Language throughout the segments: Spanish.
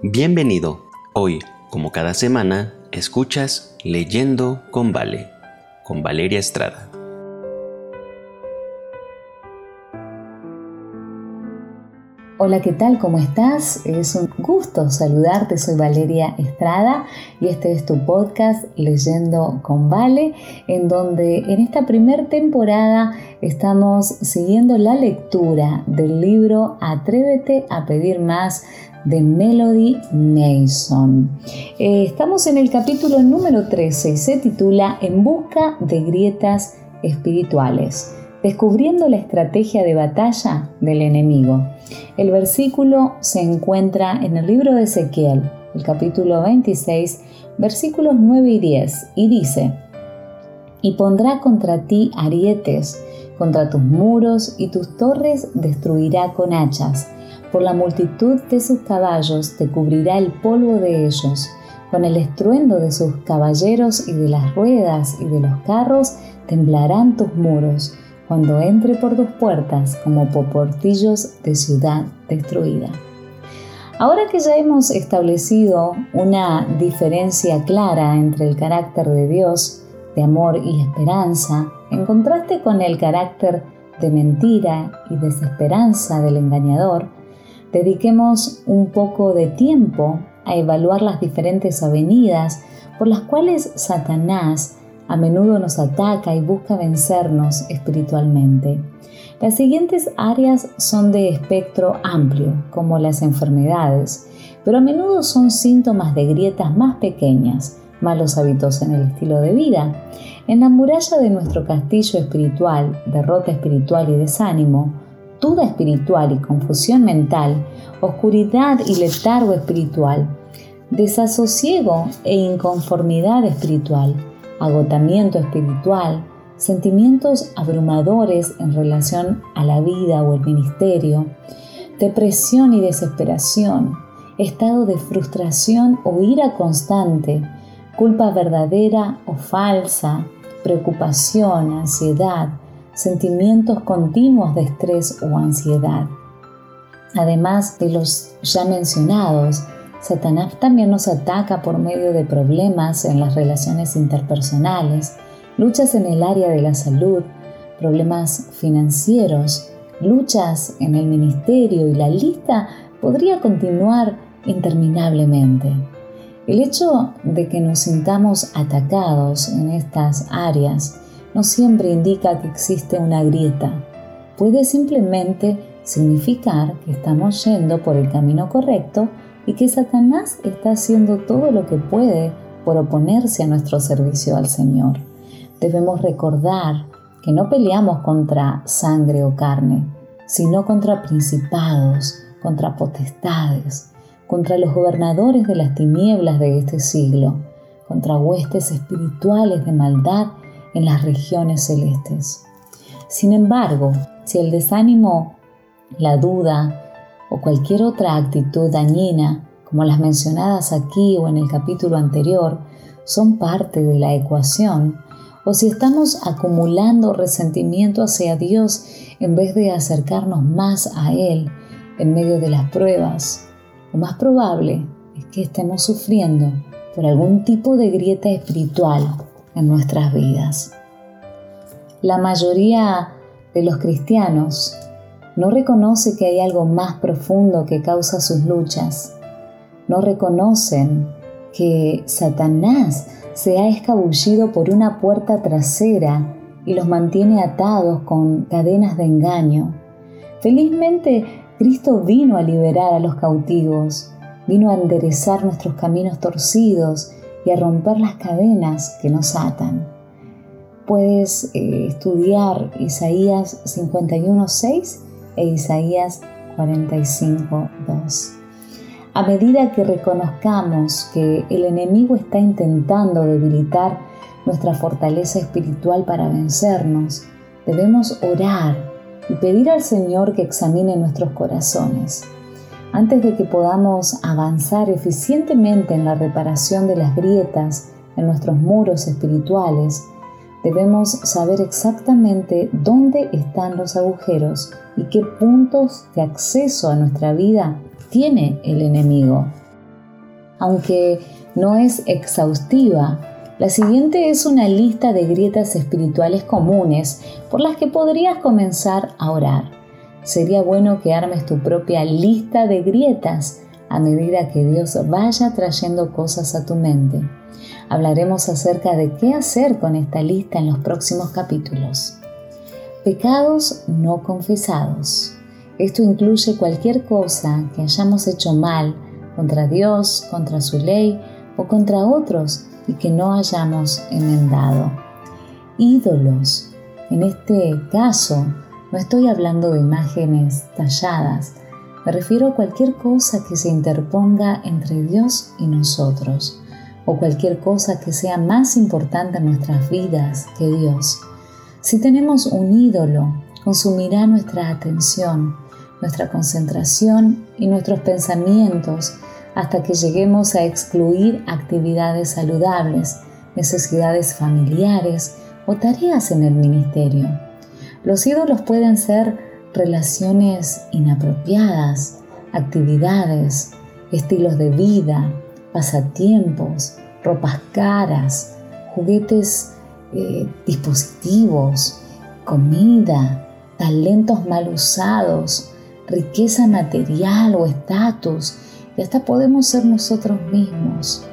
Bienvenido. Hoy, como cada semana, escuchas Leyendo con Vale, con Valeria Estrada. Hola, ¿qué tal? ¿Cómo estás? Es un gusto saludarte. Soy Valeria Estrada y este es tu podcast Leyendo con Vale, en donde en esta primera temporada estamos siguiendo la lectura del libro Atrévete a pedir más de Melody Mason. Eh, estamos en el capítulo número 13 y se titula En busca de grietas espirituales descubriendo la estrategia de batalla del enemigo. El versículo se encuentra en el libro de Ezequiel, el capítulo 26, versículos 9 y 10, y dice, Y pondrá contra ti arietes, contra tus muros y tus torres destruirá con hachas. Por la multitud de sus caballos te cubrirá el polvo de ellos. Con el estruendo de sus caballeros y de las ruedas y de los carros temblarán tus muros cuando entre por tus puertas como por portillos de ciudad destruida. Ahora que ya hemos establecido una diferencia clara entre el carácter de Dios, de amor y esperanza, en contraste con el carácter de mentira y desesperanza del engañador, dediquemos un poco de tiempo a evaluar las diferentes avenidas por las cuales Satanás a menudo nos ataca y busca vencernos espiritualmente. Las siguientes áreas son de espectro amplio, como las enfermedades, pero a menudo son síntomas de grietas más pequeñas, malos hábitos en el estilo de vida. En la muralla de nuestro castillo espiritual, derrota espiritual y desánimo, duda espiritual y confusión mental, oscuridad y letargo espiritual, desasosiego e inconformidad espiritual, agotamiento espiritual, sentimientos abrumadores en relación a la vida o el ministerio, depresión y desesperación, estado de frustración o ira constante, culpa verdadera o falsa, preocupación, ansiedad, sentimientos continuos de estrés o ansiedad. Además de los ya mencionados, Satanás también nos ataca por medio de problemas en las relaciones interpersonales, luchas en el área de la salud, problemas financieros, luchas en el ministerio y la lista podría continuar interminablemente. El hecho de que nos sintamos atacados en estas áreas no siempre indica que existe una grieta. Puede simplemente significar que estamos yendo por el camino correcto y que Satanás está haciendo todo lo que puede por oponerse a nuestro servicio al Señor. Debemos recordar que no peleamos contra sangre o carne, sino contra principados, contra potestades, contra los gobernadores de las tinieblas de este siglo, contra huestes espirituales de maldad en las regiones celestes. Sin embargo, si el desánimo, la duda, o cualquier otra actitud dañina, como las mencionadas aquí o en el capítulo anterior, son parte de la ecuación, o si estamos acumulando resentimiento hacia Dios en vez de acercarnos más a Él en medio de las pruebas, lo más probable es que estemos sufriendo por algún tipo de grieta espiritual nuestras vidas. La mayoría de los cristianos no reconoce que hay algo más profundo que causa sus luchas. No reconocen que Satanás se ha escabullido por una puerta trasera y los mantiene atados con cadenas de engaño. Felizmente, Cristo vino a liberar a los cautivos, vino a enderezar nuestros caminos torcidos y a romper las cadenas que nos atan. Puedes eh, estudiar Isaías 51.6 e Isaías 45.2. A medida que reconozcamos que el enemigo está intentando debilitar nuestra fortaleza espiritual para vencernos, debemos orar y pedir al Señor que examine nuestros corazones. Antes de que podamos avanzar eficientemente en la reparación de las grietas en nuestros muros espirituales, Debemos saber exactamente dónde están los agujeros y qué puntos de acceso a nuestra vida tiene el enemigo. Aunque no es exhaustiva, la siguiente es una lista de grietas espirituales comunes por las que podrías comenzar a orar. Sería bueno que armes tu propia lista de grietas a medida que Dios vaya trayendo cosas a tu mente. Hablaremos acerca de qué hacer con esta lista en los próximos capítulos. Pecados no confesados. Esto incluye cualquier cosa que hayamos hecho mal contra Dios, contra su ley o contra otros y que no hayamos enmendado. Ídolos. En este caso, no estoy hablando de imágenes talladas, me refiero a cualquier cosa que se interponga entre Dios y nosotros, o cualquier cosa que sea más importante en nuestras vidas que Dios. Si tenemos un ídolo, consumirá nuestra atención, nuestra concentración y nuestros pensamientos hasta que lleguemos a excluir actividades saludables, necesidades familiares o tareas en el ministerio. Los ídolos pueden ser relaciones inapropiadas, actividades, estilos de vida, pasatiempos, ropas caras, juguetes, eh, dispositivos, comida, talentos mal usados, riqueza material o estatus y hasta podemos ser nosotros mismos.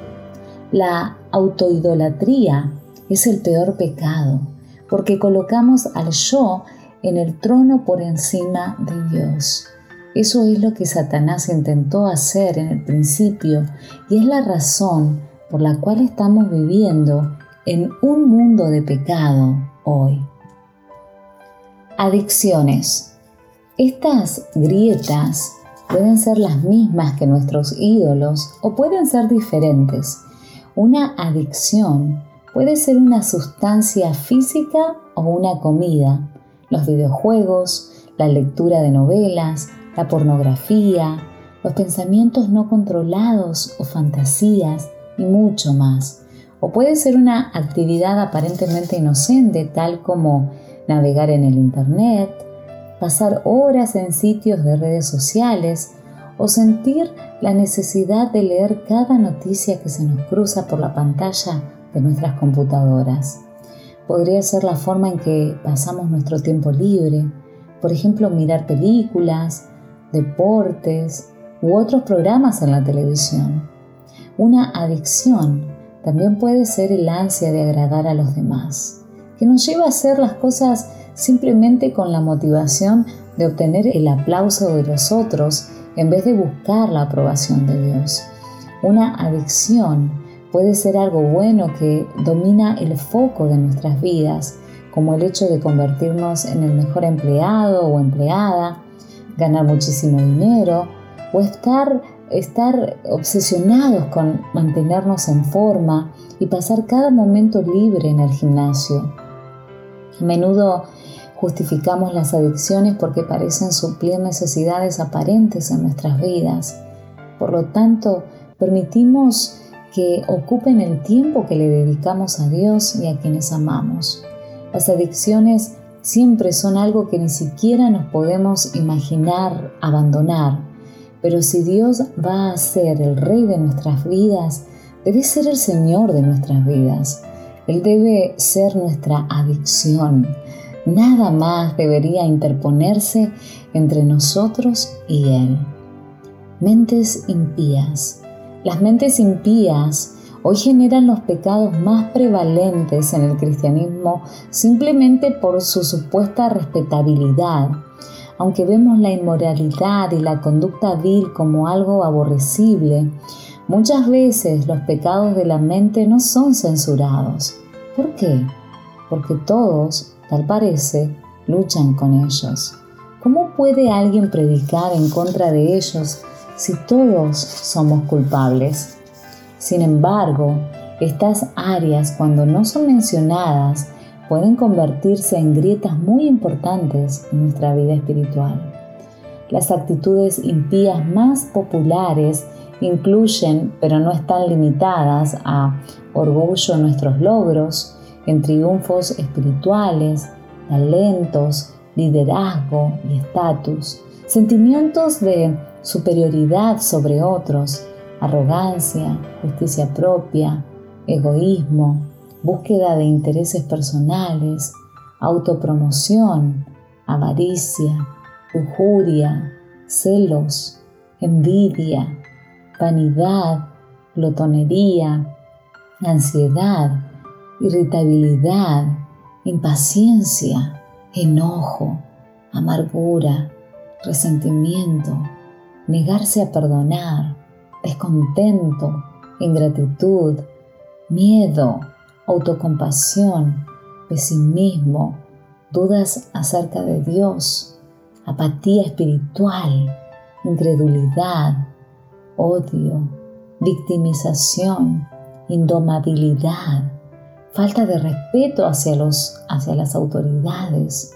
La autoidolatría es el peor pecado porque colocamos al yo en el trono por encima de Dios. Eso es lo que Satanás intentó hacer en el principio y es la razón por la cual estamos viviendo en un mundo de pecado hoy. Adicciones. Estas grietas pueden ser las mismas que nuestros ídolos o pueden ser diferentes. Una adicción puede ser una sustancia física o una comida, los videojuegos, la lectura de novelas, la pornografía, los pensamientos no controlados o fantasías y mucho más. O puede ser una actividad aparentemente inocente tal como navegar en el Internet, pasar horas en sitios de redes sociales o sentir la necesidad de leer cada noticia que se nos cruza por la pantalla de nuestras computadoras. Podría ser la forma en que pasamos nuestro tiempo libre, por ejemplo, mirar películas, deportes u otros programas en la televisión. Una adicción también puede ser el ansia de agradar a los demás, que nos lleva a hacer las cosas simplemente con la motivación de obtener el aplauso de los otros en vez de buscar la aprobación de Dios. Una adicción puede ser algo bueno que domina el foco de nuestras vidas, como el hecho de convertirnos en el mejor empleado o empleada, ganar muchísimo dinero o estar, estar obsesionados con mantenernos en forma y pasar cada momento libre en el gimnasio. A menudo Justificamos las adicciones porque parecen suplir necesidades aparentes en nuestras vidas. Por lo tanto, permitimos que ocupen el tiempo que le dedicamos a Dios y a quienes amamos. Las adicciones siempre son algo que ni siquiera nos podemos imaginar abandonar, pero si Dios va a ser el rey de nuestras vidas, debe ser el Señor de nuestras vidas. Él debe ser nuestra adicción. Nada más debería interponerse entre nosotros y Él. Mentes impías. Las mentes impías hoy generan los pecados más prevalentes en el cristianismo simplemente por su supuesta respetabilidad. Aunque vemos la inmoralidad y la conducta vil como algo aborrecible, muchas veces los pecados de la mente no son censurados. ¿Por qué? Porque todos tal parece, luchan con ellos. ¿Cómo puede alguien predicar en contra de ellos si todos somos culpables? Sin embargo, estas áreas, cuando no son mencionadas, pueden convertirse en grietas muy importantes en nuestra vida espiritual. Las actitudes impías más populares incluyen, pero no están limitadas a orgullo en nuestros logros, en triunfos espirituales, talentos, liderazgo y estatus, sentimientos de superioridad sobre otros, arrogancia, justicia propia, egoísmo, búsqueda de intereses personales, autopromoción, avaricia, lujuria, celos, envidia, vanidad, glotonería, ansiedad, irritabilidad, impaciencia, enojo, amargura, resentimiento, negarse a perdonar, descontento, ingratitud, miedo, autocompasión, pesimismo, dudas acerca de Dios, apatía espiritual, incredulidad, odio, victimización, indomabilidad, falta de respeto hacia, los, hacia las autoridades,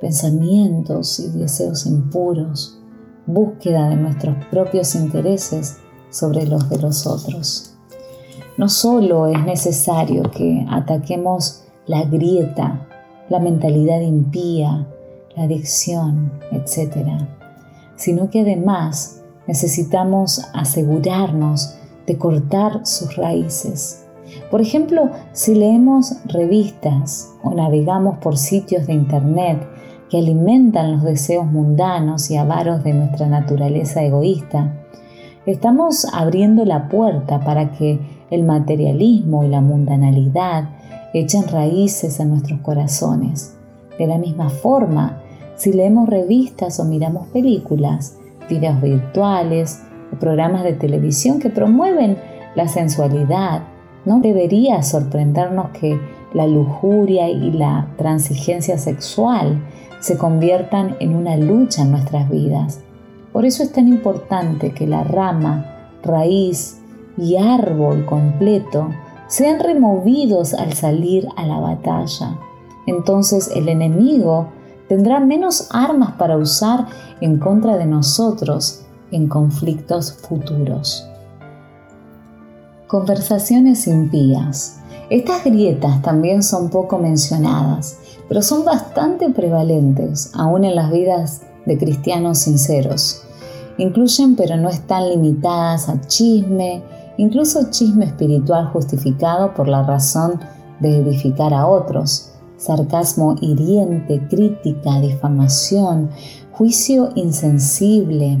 pensamientos y deseos impuros, búsqueda de nuestros propios intereses sobre los de los otros. No solo es necesario que ataquemos la grieta, la mentalidad impía, la adicción, etc., sino que además necesitamos asegurarnos de cortar sus raíces. Por ejemplo, si leemos revistas o navegamos por sitios de Internet que alimentan los deseos mundanos y avaros de nuestra naturaleza egoísta, estamos abriendo la puerta para que el materialismo y la mundanalidad echen raíces en nuestros corazones. De la misma forma, si leemos revistas o miramos películas, videos virtuales o programas de televisión que promueven la sensualidad, no debería sorprendernos que la lujuria y la transigencia sexual se conviertan en una lucha en nuestras vidas. Por eso es tan importante que la rama, raíz y árbol completo sean removidos al salir a la batalla. Entonces el enemigo tendrá menos armas para usar en contra de nosotros en conflictos futuros. Conversaciones impías. Estas grietas también son poco mencionadas, pero son bastante prevalentes aún en las vidas de cristianos sinceros. Incluyen pero no están limitadas a chisme, incluso chisme espiritual justificado por la razón de edificar a otros, sarcasmo hiriente, crítica, difamación, juicio insensible,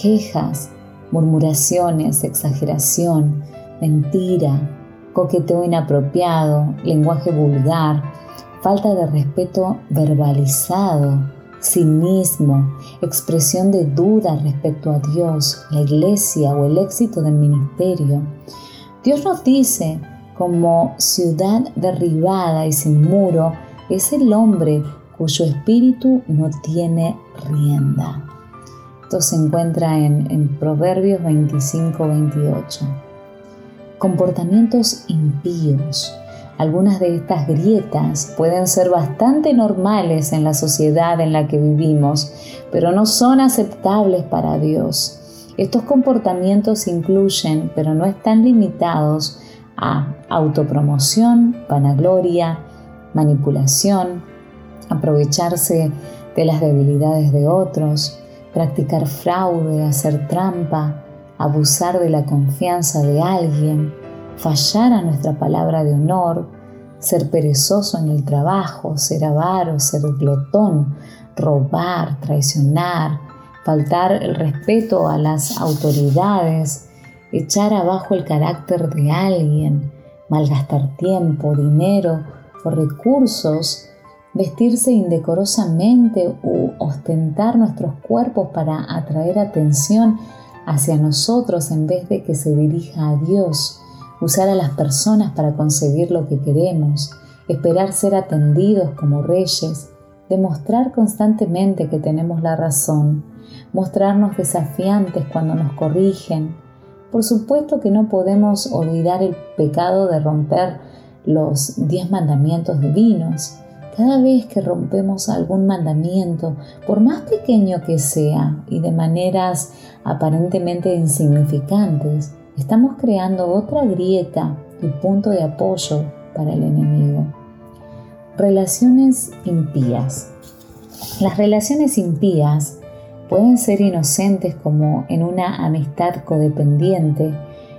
quejas, murmuraciones, exageración, mentira, coqueteo inapropiado, lenguaje vulgar, falta de respeto verbalizado, cinismo, expresión de duda respecto a Dios, la iglesia o el éxito del ministerio. Dios nos dice, como ciudad derribada y sin muro, es el hombre cuyo espíritu no tiene rienda. Esto se encuentra en, Proverbios 25-28. Comportamientos impíos. Algunas de estas grietas pueden ser bastante normales en la sociedad en la que vivimos, pero no son aceptables para Dios. Estos comportamientos incluyen, pero no están limitados, a autopromoción, vanagloria, manipulación, aprovecharse de las debilidades de otros, practicar fraude, hacer trampa, abusar de la confianza de alguien, fallar a nuestra palabra de honor, ser perezoso en el trabajo, ser avaro, ser glotón, robar, traicionar, faltar el respeto a las autoridades, echar abajo el carácter de alguien, malgastar tiempo, dinero o recursos, vestirse indecorosamente u ostentar nuestros cuerpos para atraer atención hacia nosotros en vez de que se dirija a Dios, usar a las personas para conseguir lo que queremos, esperar ser atendidos como reyes, demostrar constantemente que tenemos la razón, mostrarnos desafiantes cuando nos corrigen. Por supuesto que no podemos olvidar el pecado de romper los diez mandamientos divinos. Cada vez que rompemos algún mandamiento, por más pequeño que sea y de maneras aparentemente insignificantes, estamos creando otra grieta y punto de apoyo para el enemigo. Relaciones impías. Las relaciones impías pueden ser inocentes como en una amistad codependiente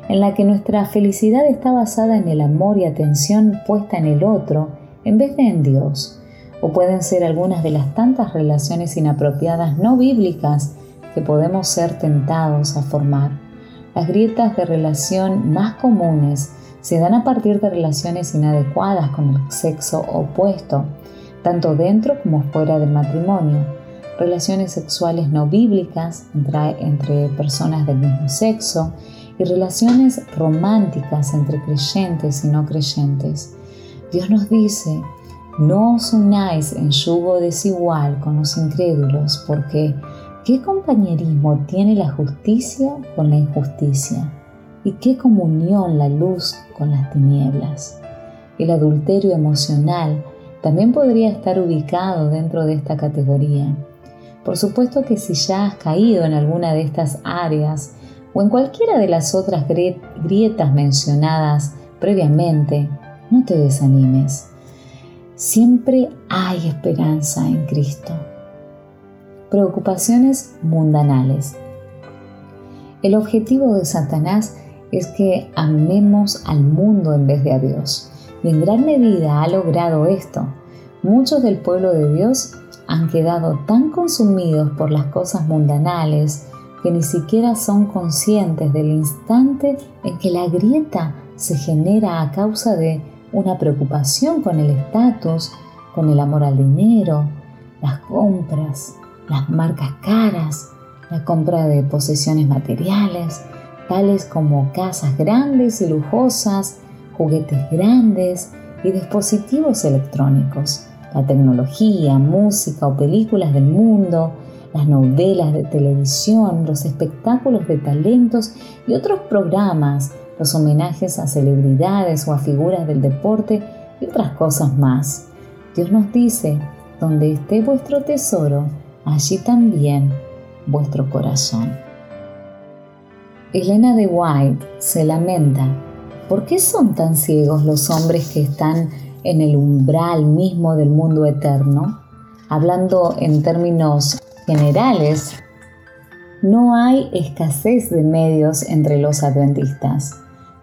en la que nuestra felicidad está basada en el amor y atención puesta en el otro en vez de en Dios. O pueden ser algunas de las tantas relaciones inapropiadas no bíblicas que podemos ser tentados a formar. Las grietas de relación más comunes se dan a partir de relaciones inadecuadas con el sexo opuesto, tanto dentro como fuera del matrimonio, relaciones sexuales no bíblicas entre, personas del mismo sexo y relaciones románticas entre creyentes y no creyentes. Dios nos dice, no os unáis en yugo desigual con los incrédulos, porque ¿qué compañerismo tiene la justicia con la injusticia? ¿Y qué comunión la luz con las tinieblas? El adulterio emocional también podría estar ubicado dentro de esta categoría. Por supuesto que si ya has caído en alguna de estas áreas o en cualquiera de las otras grietas mencionadas previamente, no te desanimes. Siempre hay esperanza en Cristo. Preocupaciones mundanales. El objetivo de Satanás es que amemos al mundo en vez de a Dios. Y en gran medida ha logrado esto. Muchos del pueblo de Dios han quedado tan consumidos por las cosas mundanales que ni siquiera son conscientes del instante en que la grieta se genera a causa de una preocupación con el estatus, con el amor al dinero, las compras, las marcas caras, la compra de posesiones materiales, tales como casas grandes y lujosas, juguetes grandes y dispositivos electrónicos, la tecnología, música o películas del mundo, las novelas de televisión, los espectáculos de talentos y otros programas, los homenajes a celebridades o a figuras del deporte y otras cosas más. Dios nos dice, donde esté vuestro tesoro, allí también vuestro corazón. Elena de White se lamenta, ¿por qué son tan ciegos los hombres que están en el umbral mismo del mundo eterno? Hablando en términos generales, no hay escasez de medios entre los adventistas,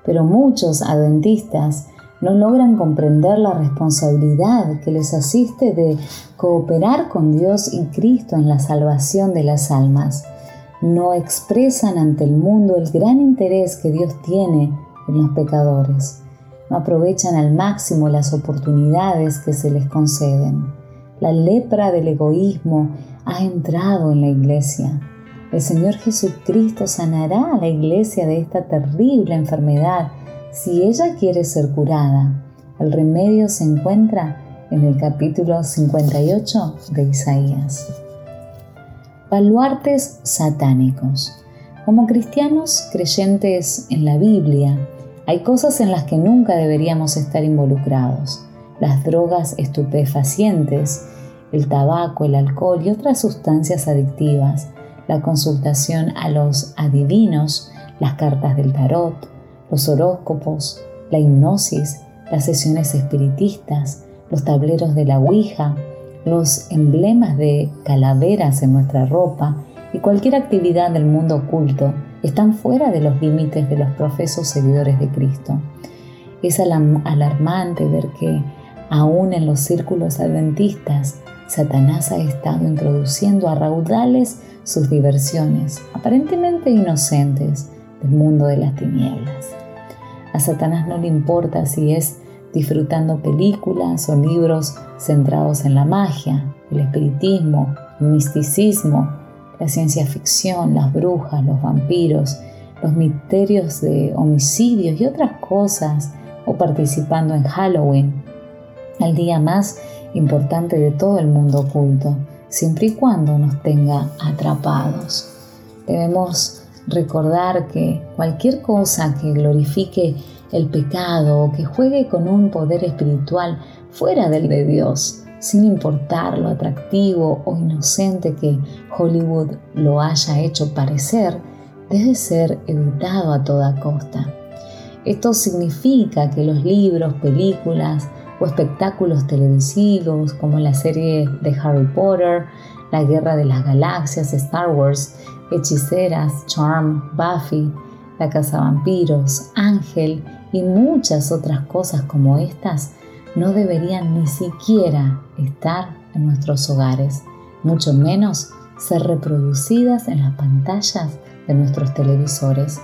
pero muchos adventistas no logran comprender la responsabilidad que les asiste de cooperar con Dios y Cristo en la salvación de las almas. No expresan ante el mundo el gran interés que Dios tiene en los pecadores. No aprovechan al máximo las oportunidades que se les conceden. La lepra del egoísmo ha entrado en la iglesia. El Señor Jesucristo sanará a la iglesia de esta terrible enfermedad si ella quiere ser curada. El remedio se encuentra en el capítulo 58 de Isaías. Baluartes satánicos. Como cristianos creyentes en la Biblia, hay cosas en las que nunca deberíamos estar involucrados. Las drogas estupefacientes, el tabaco, el alcohol y otras sustancias adictivas, la consultación a los adivinos, las cartas del tarot, los horóscopos, la hipnosis, las sesiones espiritistas, los tableros de la Ouija, los emblemas de calaveras en nuestra ropa y cualquier actividad del mundo oculto están fuera de los límites de los profesos seguidores de Cristo. Es alarmante ver que aún en los círculos adventistas Satanás ha estado introduciendo a raudales sus diversiones, aparentemente inocentes, del mundo de las tinieblas. A Satanás no le importa si es disfrutando películas o libros centrados en la magia, el espiritismo, el misticismo, la ciencia ficción, las brujas, los vampiros, los misterios de homicidios y otras cosas, o participando en Halloween, el día más importante de todo el mundo oculto, siempre y cuando nos tenga atrapados. Debemos recordar que cualquier cosa que glorifique el pecado o que juegue con un poder espiritual fuera del de Dios, sin importar lo atractivo o inocente que Hollywood lo haya hecho parecer, debe ser evitado a toda costa. Esto significa que los libros, películas, o espectáculos televisivos como la serie de Harry Potter, La Guerra de las Galaxias, Star Wars, Hechiceras, Charm, Buffy, La Casa Vampiros, Ángel y muchas otras cosas como estas no deberían ni siquiera estar en nuestros hogares, mucho menos ser reproducidas en las pantallas de nuestros televisores.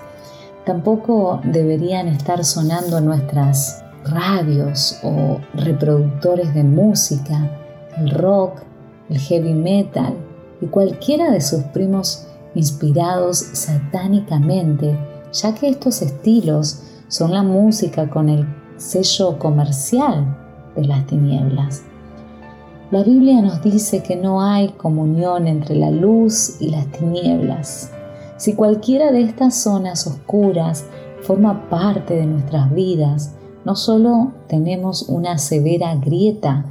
Tampoco deberían estar sonando nuestras radios o reproductores de música, el rock, el heavy metal y cualquiera de sus primos inspirados satánicamente, ya que estos estilos son la música con el sello comercial de las tinieblas. La Biblia nos dice que no hay comunión entre la luz y las tinieblas. Si cualquiera de estas zonas oscuras forma parte de nuestras vidas, no solo tenemos una severa grieta,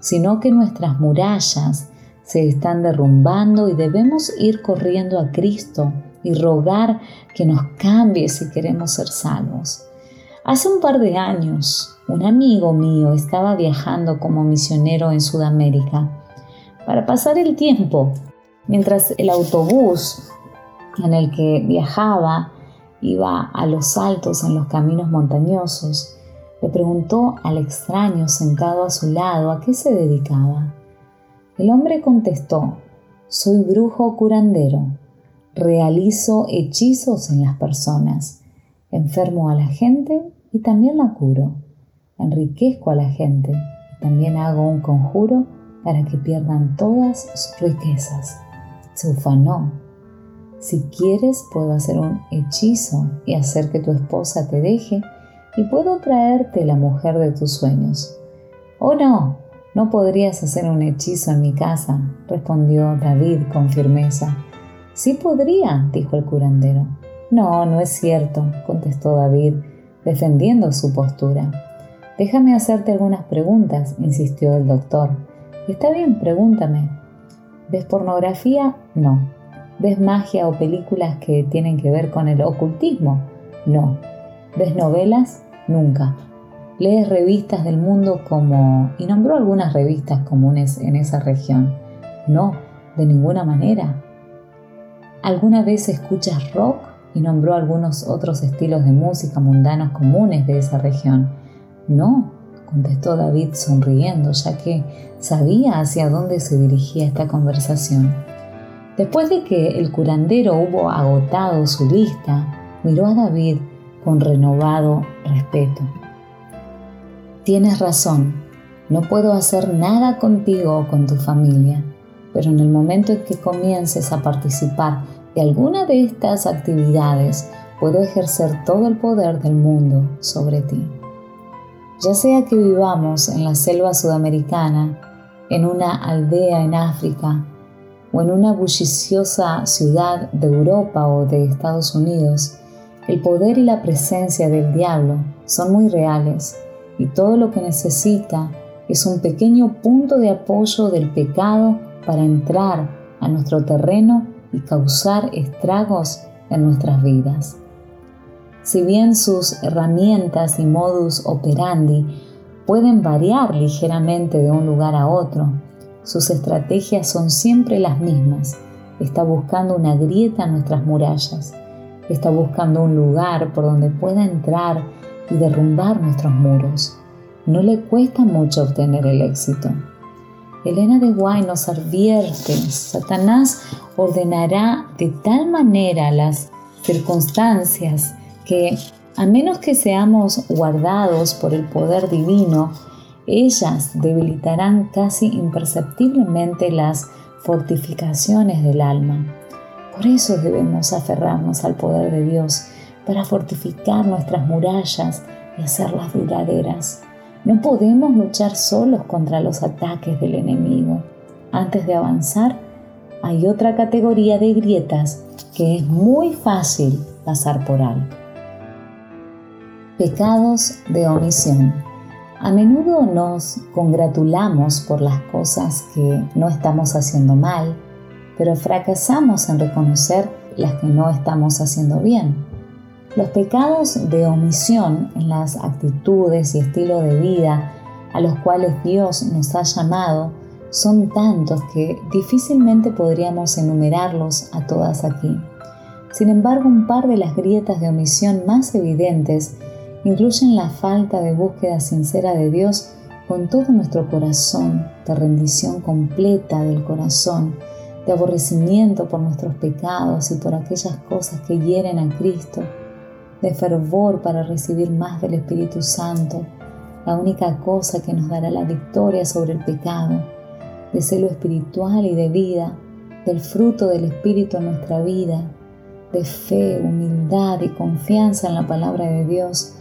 sino que nuestras murallas se están derrumbando y debemos ir corriendo a Cristo y rogar que nos cambie si queremos ser salvos. Hace un par de años, un amigo mío estaba viajando como misionero en Sudamérica para pasar el tiempo, mientras el autobús en el que viajaba iba a los altos en los caminos montañosos, le preguntó al extraño sentado a su lado a qué se dedicaba. El hombre contestó, soy brujo curandero, realizo hechizos en las personas, enfermo a la gente y también la curo. Enriquezco a la gente y también hago un conjuro para que pierdan todas sus riquezas. Se ufanó. Si quieres, puedo hacer un hechizo y hacer que tu esposa te deje y puedo traerte la mujer de tus sueños. Oh no, no podrías hacer un hechizo en mi casa, respondió David con firmeza. Sí podría, dijo el curandero. No, no es cierto, contestó David defendiendo su postura. Déjame hacerte algunas preguntas, insistió el doctor. Está bien, pregúntame. ¿Ves pornografía? No. ¿Ves magia o películas que tienen que ver con el ocultismo? No. ¿Ves novelas? Nunca. ¿Lees revistas del mundo como... y nombró algunas revistas comunes en esa región? No, de ninguna manera. ¿Alguna vez escuchas rock? y nombró algunos otros estilos de música mundanos comunes de esa región. No, contestó David sonriendo, ya que sabía hacia dónde se dirigía esta conversación. Después de que el curandero hubo agotado su lista, miró a David con renovado respeto. Tienes razón, no puedo hacer nada contigo o con tu familia, pero en el momento en que comiences a participar de alguna de estas actividades puedo ejercer todo el poder del mundo sobre ti. Ya sea que vivamos en la selva sudamericana, en una aldea en África o en una bulliciosa ciudad de Europa o de Estados Unidos, el poder y la presencia del diablo son muy reales y todo lo que necesita es un pequeño punto de apoyo del pecado para entrar a nuestro terreno y causar estragos en nuestras vidas. Si bien sus herramientas y modus operandi pueden variar ligeramente de un lugar a otro, sus estrategias son siempre las mismas. Está buscando una grieta en nuestras murallas. Está buscando un lugar por donde pueda entrar y derrumbar nuestros muros. No le cuesta mucho obtener el éxito. Elena de Guay nos advierte, Satanás ordenará de tal manera las circunstancias que, a menos que seamos guardados por el poder divino, ellas debilitarán casi imperceptiblemente las fortificaciones del alma. Por eso debemos aferrarnos al poder de Dios para fortificar nuestras murallas y hacerlas duraderas. No podemos luchar solos contra los ataques del enemigo. Antes de avanzar, hay otra categoría de grietas que es muy fácil pasar por alto. Pecados de omisión. A menudo nos congratulamos por las cosas que no estamos haciendo mal, pero fracasamos en reconocer las que no estamos haciendo bien. Los pecados de omisión en las actitudes y estilo de vida a los cuales Dios nos ha llamado son tantos que difícilmente podríamos enumerarlos a todas aquí. Sin embargo, un par de las grietas de omisión más evidentes incluyen la falta de búsqueda sincera de Dios con todo nuestro corazón, de rendición completa del corazón, de aborrecimiento por nuestros pecados y por aquellas cosas que hieren a Cristo, de fervor para recibir más del Espíritu Santo, la única cosa que nos dará la victoria sobre el pecado, de celo espiritual y de vida, del fruto del Espíritu en nuestra vida, de fe, humildad y confianza en la palabra de Dios,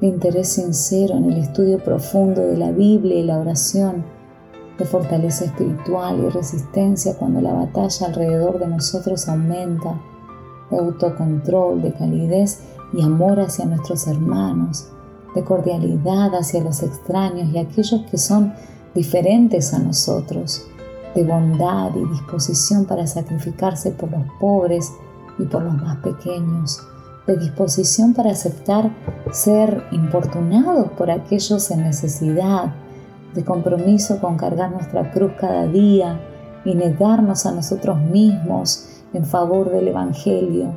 de interés sincero en el estudio profundo de la Biblia y la oración, de fortaleza espiritual y resistencia cuando la batalla alrededor de nosotros aumenta, de autocontrol, de calidez y amor hacia nuestros hermanos, de cordialidad hacia los extraños y aquellos que son diferentes a nosotros, de bondad y disposición para sacrificarse por los pobres y por los más pequeños, de disposición para aceptar ser importunados por aquellos en necesidad, de compromiso con cargar nuestra cruz cada día y negarnos a nosotros mismos en favor del Evangelio,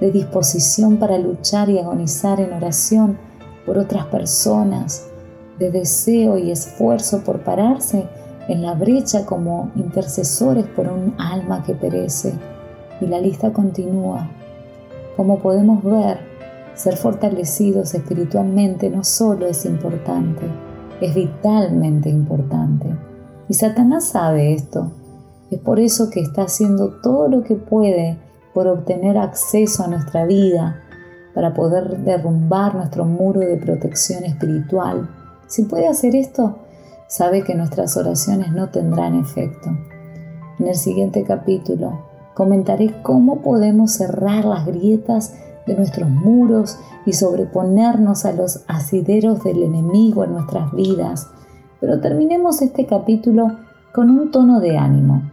de disposición para luchar y agonizar en oración por otras personas, de deseo y esfuerzo por pararse en la brecha como intercesores por un alma que perece. Y la lista continúa. Como podemos ver, ser fortalecidos espiritualmente no solo es importante, es vitalmente importante. Y Satanás sabe esto. Es por eso que está haciendo todo lo que puede por obtener acceso a nuestra vida, para poder derrumbar nuestro muro de protección espiritual. Si puede hacer esto, sabe que nuestras oraciones no tendrán efecto. En el siguiente capítulo comentaré cómo podemos cerrar las grietas de nuestros muros y sobreponernos a los asideros del enemigo en nuestras vidas. Pero terminemos este capítulo con un tono de ánimo.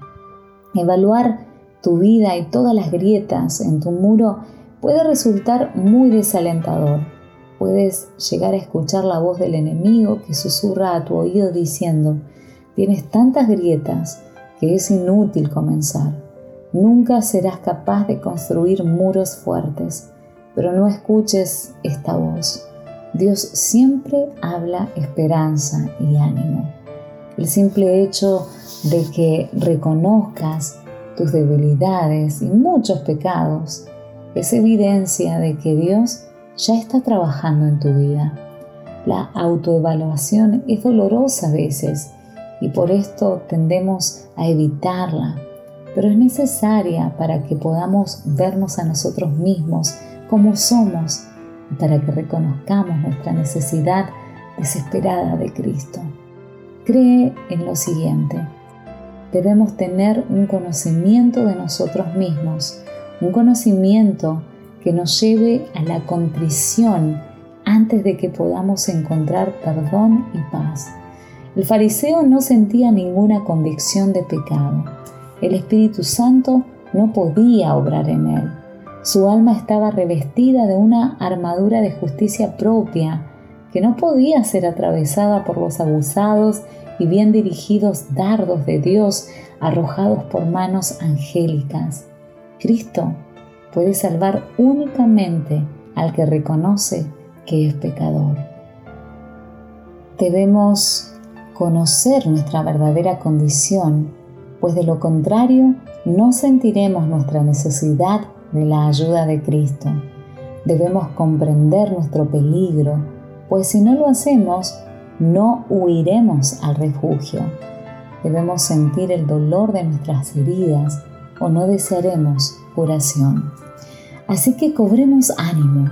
Evaluar tu vida y todas las grietas en tu muro puede resultar muy desalentador. Puedes llegar a escuchar la voz del enemigo que susurra a tu oído diciendo, tienes tantas grietas que es inútil comenzar. Nunca serás capaz de construir muros fuertes pero no escuches esta voz. Dios siempre habla esperanza y ánimo. El simple hecho de que reconozcas tus debilidades y muchos pecados es evidencia de que Dios ya está trabajando en tu vida. La autoevaluación es dolorosa a veces y por esto tendemos a evitarla, pero es necesaria para que podamos vernos a nosotros mismos como somos para que reconozcamos nuestra necesidad desesperada de Cristo. Cree en lo siguiente. Debemos tener un conocimiento de nosotros mismos, un conocimiento que nos lleve a la contrición antes de que podamos encontrar perdón y paz. El fariseo no sentía ninguna convicción de pecado. El Espíritu Santo no podía obrar en él. Su alma estaba revestida de una armadura de justicia propia que no podía ser atravesada por los abusados y bien dirigidos dardos de Dios arrojados por manos angélicas. Cristo puede salvar únicamente al que reconoce que es pecador. Debemos conocer nuestra verdadera condición, pues de lo contrario no sentiremos nuestra necesidad de la ayuda de Cristo. Debemos comprender nuestro peligro, pues si no lo hacemos, no huiremos al refugio. Debemos sentir el dolor de nuestras heridas o no desearemos curación. Así que cobremos ánimo.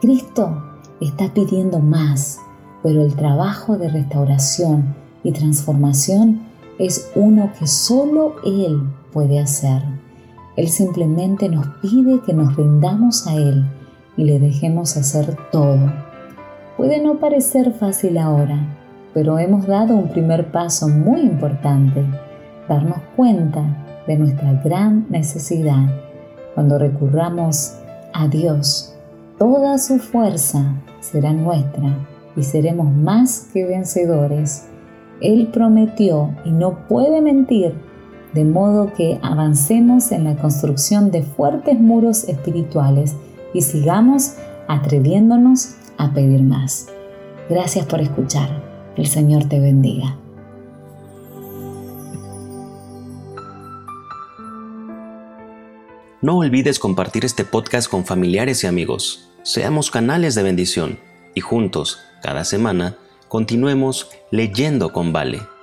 Cristo está pidiendo más, pero el trabajo de restauración y transformación es uno que solo Él puede hacer. Él simplemente nos pide que nos rindamos a Él y le dejemos hacer todo. Puede no parecer fácil ahora, pero hemos dado un primer paso muy importante, darnos cuenta de nuestra gran necesidad. Cuando recurramos a Dios, toda su fuerza será nuestra y seremos más que vencedores. Él prometió y no puede mentir de modo que avancemos en la construcción de fuertes muros espirituales y sigamos atreviéndonos a pedir más. Gracias por escuchar. El Señor te bendiga. No olvides compartir este podcast con familiares y amigos. Seamos canales de bendición y juntos, cada semana, continuemos leyendo con Vale